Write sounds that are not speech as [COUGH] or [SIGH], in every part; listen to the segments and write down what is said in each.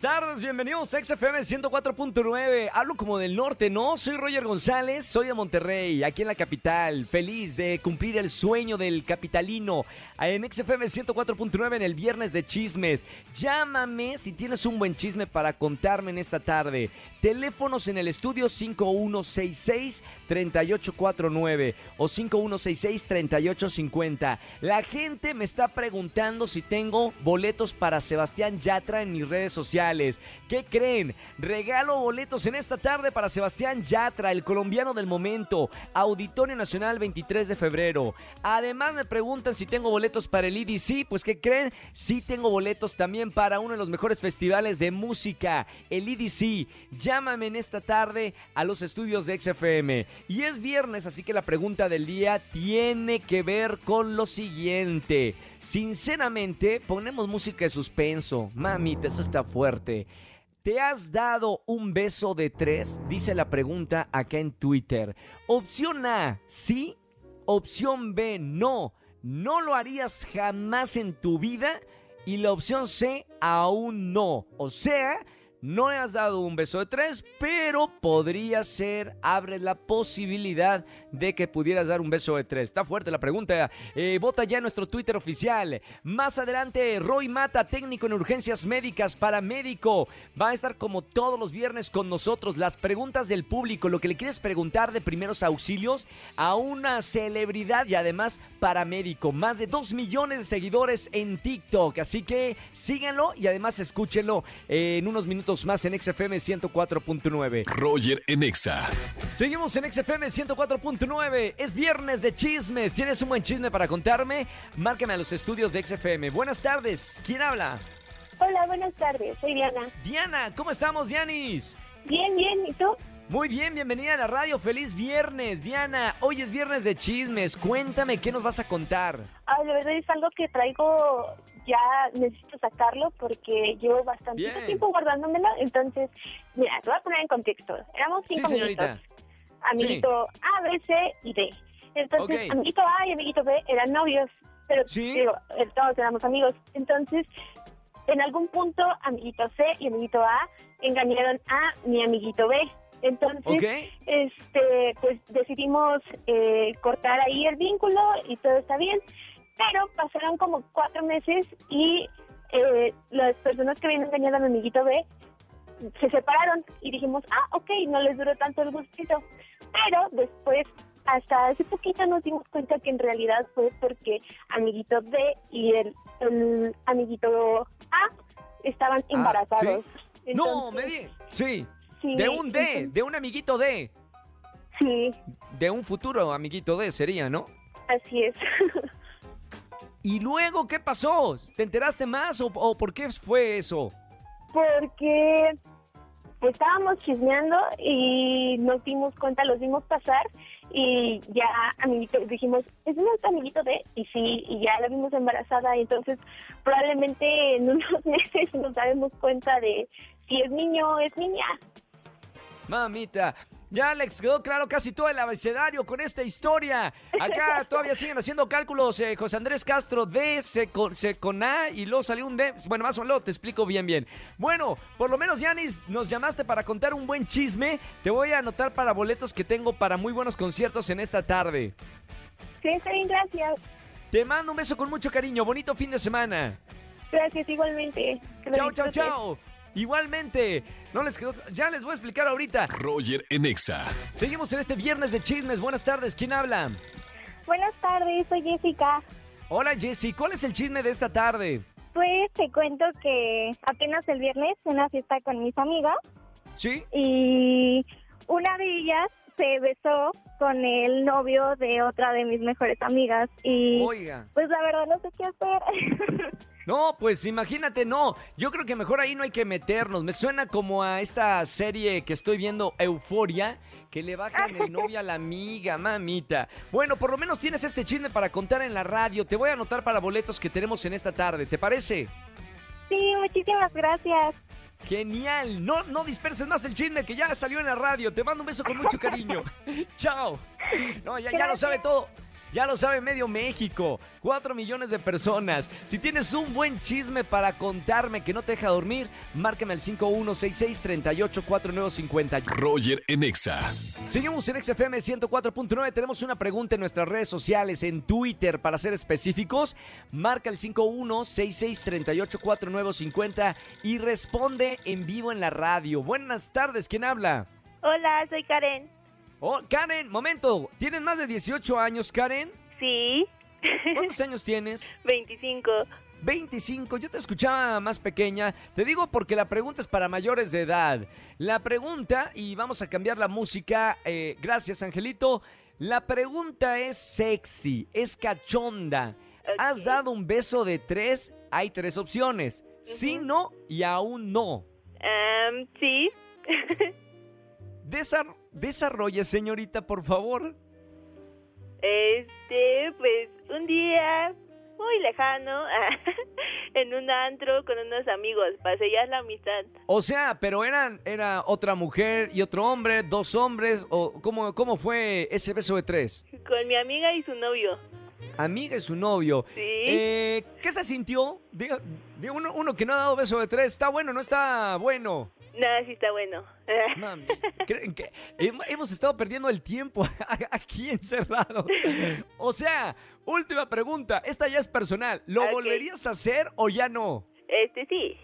Buenas tardes, bienvenidos a XFM 104.9. Hablo como del norte, ¿no? Soy Roger González, soy de Monterrey, aquí en la capital. Feliz de cumplir el sueño del capitalino en XFM 104.9 en el viernes de chismes. Llámame si tienes un buen chisme para contarme en esta tarde. Teléfonos en el estudio 5166-3849 o 5166-3850. La gente me está preguntando si tengo boletos para Sebastián Yatra en mis redes sociales. ¿Qué creen? Regalo boletos en esta tarde para Sebastián Yatra, el colombiano del momento. Auditorio Nacional 23 de febrero. Además me preguntan si tengo boletos para el EDC. Pues ¿qué creen? Sí tengo boletos también para uno de los mejores festivales de música, el EDC. Llámame en esta tarde a los estudios de XFM. Y es viernes, así que la pregunta del día tiene que ver con lo siguiente. Sinceramente, ponemos música de suspenso. Mamita, eso está fuerte. ¿Te has dado un beso de tres? Dice la pregunta acá en Twitter. Opción A, sí. Opción B, no. No lo harías jamás en tu vida. Y la opción C, aún no. O sea, no le has dado un beso de tres, pero podría ser, abre la posibilidad de que pudieras dar un beso de tres. Está fuerte la pregunta. Eh, vota ya nuestro Twitter oficial. Más adelante, Roy Mata, técnico en urgencias médicas, paramédico. Va a estar como todos los viernes con nosotros. Las preguntas del público, lo que le quieres preguntar de primeros auxilios a una celebridad y además paramédico. Más de dos millones de seguidores en TikTok. Así que síganlo y además escúchenlo en unos minutos más en XFM 104.9. Roger en Exa. Seguimos en XFM 104.9. Es viernes de chismes. ¿Tienes un buen chisme para contarme? Márcame a los estudios de XFM. Buenas tardes. ¿Quién habla? Hola, buenas tardes. Soy Diana. Diana, ¿cómo estamos, Dianis? Bien, bien. ¿Y tú? Muy bien, bienvenida a la radio. Feliz viernes, Diana. Hoy es viernes de chismes. Cuéntame, ¿qué nos vas a contar? Ah, la verdad es algo que traigo ya necesito sacarlo porque llevo bastante tiempo guardándomelo. Entonces, mira, te voy a poner en contexto. Éramos cinco sí, amiguitos. Amiguito A, B, C y D. Entonces, amiguito A y amiguito B eran novios. Pero digo, eh, todos éramos amigos. Entonces, en algún punto, amiguito C y amiguito A engañaron a mi amiguito B. Entonces, este, pues decidimos eh, cortar ahí el vínculo y todo está bien. Pero pasaron como cuatro meses y eh, las personas que habían engañado a mi amiguito B se separaron y dijimos, ah, ok, no les duró tanto el gustito. Pero después, hasta hace poquito nos dimos cuenta que en realidad fue porque amiguito B y el, amiguito A estaban ah, embarazados. no, me di sí. de un D, de un amiguito D. Sí. De un futuro amiguito D sería, ¿no? Así es. [LAUGHS] ¿Y luego qué pasó? ¿Te enteraste más o, por qué fue eso? Porque estábamos chismeando y nos dimos cuenta, los vimos pasar y ya amiguito, dijimos, es un amiguito de, y sí, y ya la vimos embarazada y entonces probablemente en unos [LAUGHS] meses nos daremos cuenta de si es niño o es niña. Mamita, ya les quedó claro casi todo el abecedario con esta historia. Acá todavía siguen haciendo cálculos. Eh, José Andrés Castro D, C con, A y luego salió un D. Bueno, más o menos te explico bien, bien. Bueno, por lo menos, Yanis, nos llamaste para contar un buen chisme. Te voy a anotar para boletos que tengo para muy buenos conciertos en esta tarde. Sí, está bien, gracias. Te mando un beso con mucho cariño. Bonito fin de semana. Gracias, igualmente. Chao, chao, chao. Igualmente, no les quedó, ya les voy a explicar ahorita. Roger Enexa. Seguimos en este viernes de chismes. Buenas tardes, ¿quién habla? Buenas tardes, soy Jessica. Hola Jessy, ¿cuál es el chisme de esta tarde? Pues te cuento que apenas el viernes una fiesta con mis amigas. Sí. Y una de ellas se besó con el novio de otra de mis mejores amigas y Oiga. pues la verdad no sé qué hacer. [LAUGHS] No, pues imagínate, no. Yo creo que mejor ahí no hay que meternos. Me suena como a esta serie que estoy viendo, Euforia, que le bajan el novio a la amiga, mamita. Bueno, por lo menos tienes este chisme para contar en la radio. Te voy a anotar para boletos que tenemos en esta tarde. ¿Te parece? Sí, muchísimas gracias. Genial. No, no disperses más el chisme que ya salió en la radio. Te mando un beso con mucho [LAUGHS] cariño. Chao. No, ya, ya lo sabe todo. Ya lo sabe medio México, 4 millones de personas. Si tienes un buen chisme para contarme que no te deja dormir, márcame al 5166-384950. Roger en Exa. Seguimos en XFM 104.9. Tenemos una pregunta en nuestras redes sociales, en Twitter, para ser específicos. Marca el 5166-384950 y responde en vivo en la radio. Buenas tardes, ¿quién habla? Hola, soy Karen. Oh, Karen, momento. ¿Tienes más de 18 años, Karen? Sí. ¿Cuántos [LAUGHS] años tienes? 25. 25, yo te escuchaba más pequeña. Te digo porque la pregunta es para mayores de edad. La pregunta, y vamos a cambiar la música, eh, gracias Angelito. La pregunta es sexy, es cachonda. ¿Has dado un beso de tres? Hay tres opciones. Sí, no y aún no. Um, sí. [LAUGHS] Desar desarrolle, señorita, por favor. Este, pues un día muy lejano, [LAUGHS] en un antro con unos amigos, para sellar la amistad. O sea, pero eran, era otra mujer y otro hombre, dos hombres, o cómo, cómo fue ese beso de tres? Con mi amiga y su novio. Amiga y su novio. Sí. Eh, ¿Qué se sintió? Diga, uno, uno que no ha dado beso de tres, ¿está bueno o no está bueno? No, sí está bueno. Mami, ¿creen que hemos estado perdiendo el tiempo [LAUGHS] aquí encerrados? O sea, última pregunta. Esta ya es personal. ¿Lo volverías a hacer o ya no? Este sí.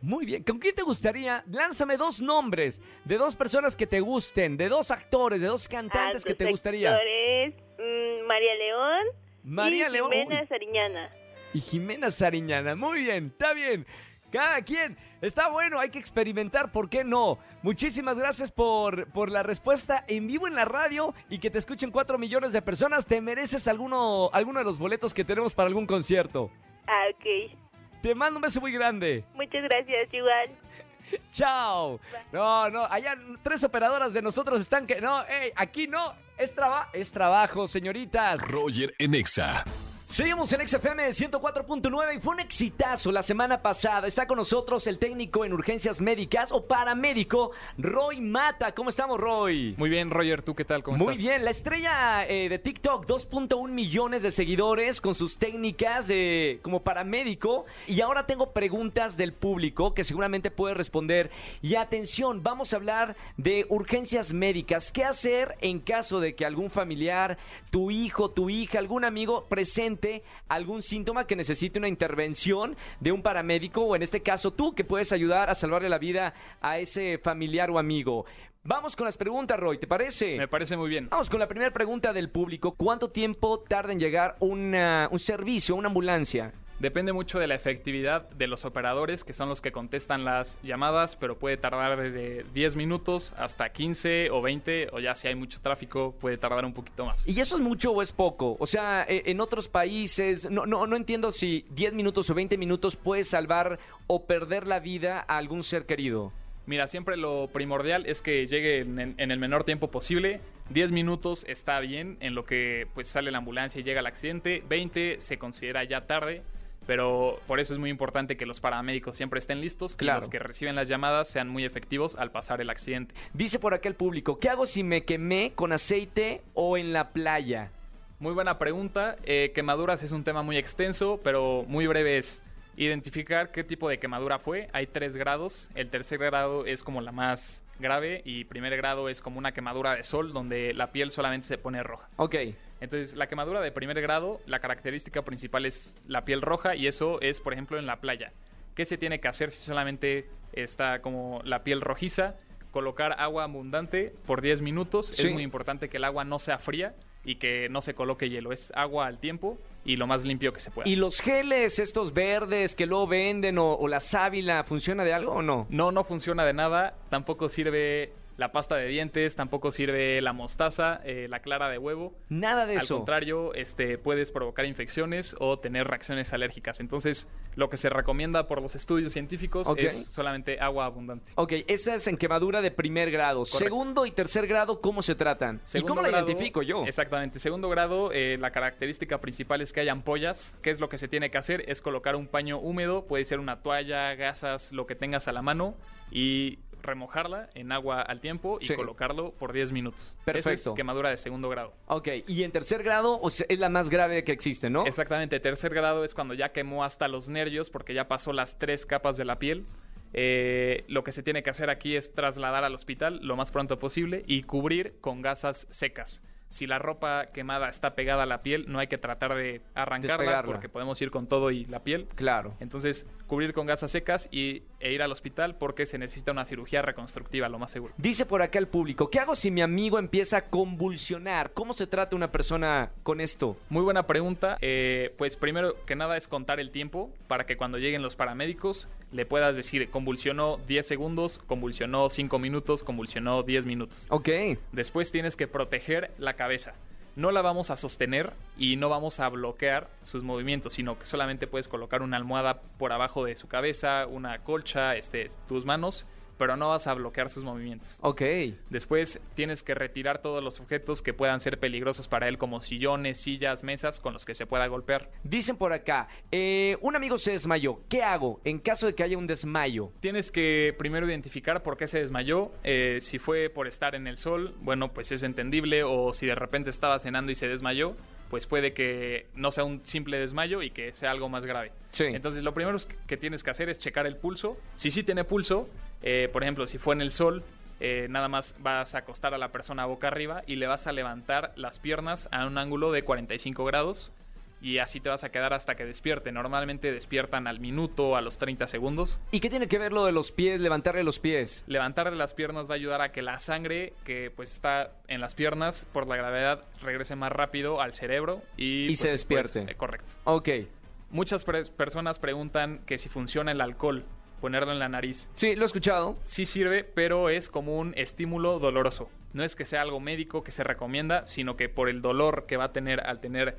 Muy bien. ¿Con quién te gustaría? Lánzame dos nombres de dos personas que te gusten, de dos actores, de dos cantantes que te gustaría. Actores, mm, María León. María y León. Jimena Sariñana. Y Jimena Sariñana. Muy bien, está bien. Cada quien. Está bueno, hay que experimentar, ¿por qué no? Muchísimas gracias por, por la respuesta en vivo en la radio y que te escuchen cuatro millones de personas. Te mereces alguno, alguno de los boletos que tenemos para algún concierto. Ah, ok. Te mando un beso muy grande. Muchas gracias, igual. [LAUGHS] Chao. No, no, allá tres operadoras de nosotros están que... No, hey, aquí no. Es, traba es trabajo, señoritas. Roger Enexa. Seguimos en XFM 104.9 y fue un exitazo la semana pasada. Está con nosotros el técnico en urgencias médicas o paramédico, Roy Mata. ¿Cómo estamos, Roy? Muy bien, Roger. ¿Tú qué tal? ¿Cómo Muy estás? bien. La estrella eh, de TikTok, 2.1 millones de seguidores con sus técnicas de, como paramédico. Y ahora tengo preguntas del público que seguramente puede responder. Y atención, vamos a hablar de urgencias médicas. ¿Qué hacer en caso de que algún familiar, tu hijo, tu hija, algún amigo presente algún síntoma que necesite una intervención de un paramédico o en este caso tú que puedes ayudar a salvarle la vida a ese familiar o amigo. Vamos con las preguntas, Roy, ¿te parece? Me parece muy bien. Vamos con la primera pregunta del público. ¿Cuánto tiempo tarda en llegar una, un servicio, una ambulancia? Depende mucho de la efectividad de los operadores, que son los que contestan las llamadas, pero puede tardar de 10 minutos hasta 15 o 20, o ya si hay mucho tráfico, puede tardar un poquito más. ¿Y eso es mucho o es poco? O sea, e, en otros países, no, no, no entiendo si 10 minutos o 20 minutos puede salvar o perder la vida a algún ser querido. Mira, siempre lo primordial es que llegue en, en, el menor tiempo posible. 10 minutos está bien en lo que pues sale la ambulancia y llega el accidente. 20 se considera ya tarde pero por eso es muy importante que los paramédicos siempre estén listos claro. y los que reciben las llamadas sean muy efectivos al pasar el accidente. Dice por acá el público, ¿qué hago si me quemé con aceite o en la playa? Muy buena pregunta. Eh, quemaduras es un tema muy extenso, pero muy breve es identificar qué tipo de quemadura fue. Hay tres grados. El tercer grado es como la más grave y primer grado es como una quemadura de sol donde la piel solamente se pone roja. Ok. Entonces, la quemadura de primer grado, la característica principal es la piel roja y eso es, por ejemplo, en la playa. ¿Qué se tiene que hacer si solamente está como la piel rojiza? Colocar agua abundante por 10 minutos. Sí. Es muy importante que el agua no sea fría y que no se coloque hielo. Es agua al tiempo y lo más limpio que se pueda. ¿Y los geles, estos verdes que luego venden o, o la sábila, funciona de algo o no? No, no funciona de nada. Tampoco sirve la pasta de dientes, tampoco sirve la mostaza, eh, la clara de huevo. Nada de eso. Al contrario, este, puedes provocar infecciones o tener reacciones alérgicas. Entonces, lo que se recomienda por los estudios científicos es solamente agua abundante. Ok, esa es en quemadura de primer grado. Segundo y tercer grado, ¿cómo se tratan? ¿Y cómo la identifico yo? Exactamente. Segundo grado, eh, la característica principal es que hay ampollas. ¿Qué es lo que se tiene que hacer? Es colocar un paño húmedo, puede ser una toalla, gasas, lo que tengas a la mano y remojarla en agua al tiempo y colocarlo por 10 minutos. Perfecto. Eso es quemadura de segundo grado. Ok, y en tercer grado es la más grave que existe, ¿no? Exactamente, tercer grado es cuando ya quemó hasta los nervios porque ya pasó las tres capas de la piel. Eh, lo que se tiene que hacer aquí es trasladar al hospital lo más pronto posible y cubrir con gasas secas si la ropa quemada está pegada a la piel, no hay que tratar de arrancarla porque podemos ir con todo y la piel. Claro. Entonces, cubrir con gasas secas y, e ir al hospital porque se necesita una cirugía reconstructiva, lo más seguro. Dice por acá el público, ¿qué hago si mi amigo empieza a convulsionar? ¿Cómo se trata una persona con esto? Muy buena pregunta. Eh, pues primero que nada es contar el tiempo para que cuando lleguen los paramédicos le puedas decir, convulsionó 10 segundos, convulsionó 5 minutos, convulsionó 10 minutos. Ok. Después tienes que proteger la cabeza. No la vamos a sostener y no vamos a bloquear sus movimientos, sino que solamente puedes colocar una almohada por abajo de su cabeza, una colcha, este, tus manos pero no vas a bloquear sus movimientos. Ok. Después tienes que retirar todos los objetos que puedan ser peligrosos para él, como sillones, sillas, mesas con los que se pueda golpear. Dicen por acá, eh, un amigo se desmayó. ¿Qué hago en caso de que haya un desmayo? Tienes que primero identificar por qué se desmayó. Eh, si fue por estar en el sol, bueno, pues es entendible. O si de repente estaba cenando y se desmayó, pues puede que no sea un simple desmayo y que sea algo más grave. Sí. Entonces lo primero que tienes que hacer es checar el pulso. Si sí tiene pulso, eh, por ejemplo, si fue en el sol, eh, nada más vas a acostar a la persona boca arriba y le vas a levantar las piernas a un ángulo de 45 grados y así te vas a quedar hasta que despierte. Normalmente despiertan al minuto, a los 30 segundos. ¿Y qué tiene que ver lo de los pies, levantarle los pies? Levantarle las piernas va a ayudar a que la sangre que pues está en las piernas por la gravedad regrese más rápido al cerebro y, y se pues, despierte. Eh, correcto. Ok. Muchas personas preguntan que si funciona el alcohol ponerlo en la nariz. Sí, lo he escuchado. Sí sirve, pero es como un estímulo doloroso. No es que sea algo médico que se recomienda, sino que por el dolor que va a tener al tener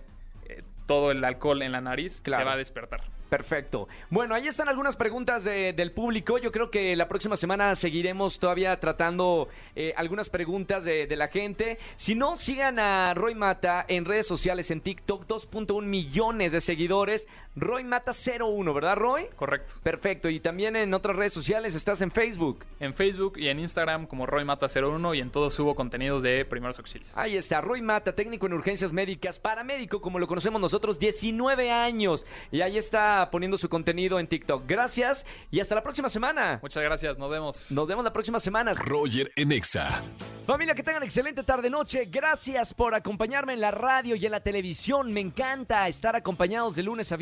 todo el alcohol en la nariz, se va a despertar. Perfecto. Bueno, ahí están algunas preguntas del público. Yo creo que la próxima semana seguiremos todavía tratando eh, algunas preguntas de, la gente. Si no, sigan a Roy Mata en redes sociales, en TikTok, 2.1 millones de seguidores. Roy Mata 01, ¿verdad, Roy? Correcto. Perfecto. Y también en otras redes sociales estás en Facebook. En Facebook y en Instagram como Roy Mata 01 y en todo subo contenidos de primeros auxilios. Ahí está, Roy Mata, técnico en urgencias médicas, paramédico como lo conocemos nosotros, 19 años. Y ahí está poniendo su contenido en TikTok. Gracias y hasta la próxima semana. Muchas gracias, nos vemos. Nos vemos la próxima semana. Roger Enexa. Familia, que tengan excelente tarde-noche. Gracias por acompañarme en la radio y en la televisión. Me encanta estar acompañados de lunes a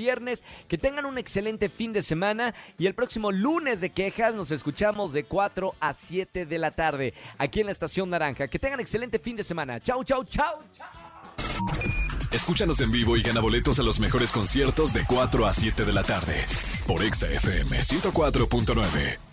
Que tengan un excelente fin de semana. Y el próximo lunes de quejas nos escuchamos de 4 a 7 de la tarde aquí en la Estación Naranja. Que tengan excelente fin de semana. Chau, chau, chau, chau. Escúchanos en vivo y gana boletos a los mejores conciertos de 4 a 7 de la tarde por Exa FM 104.9.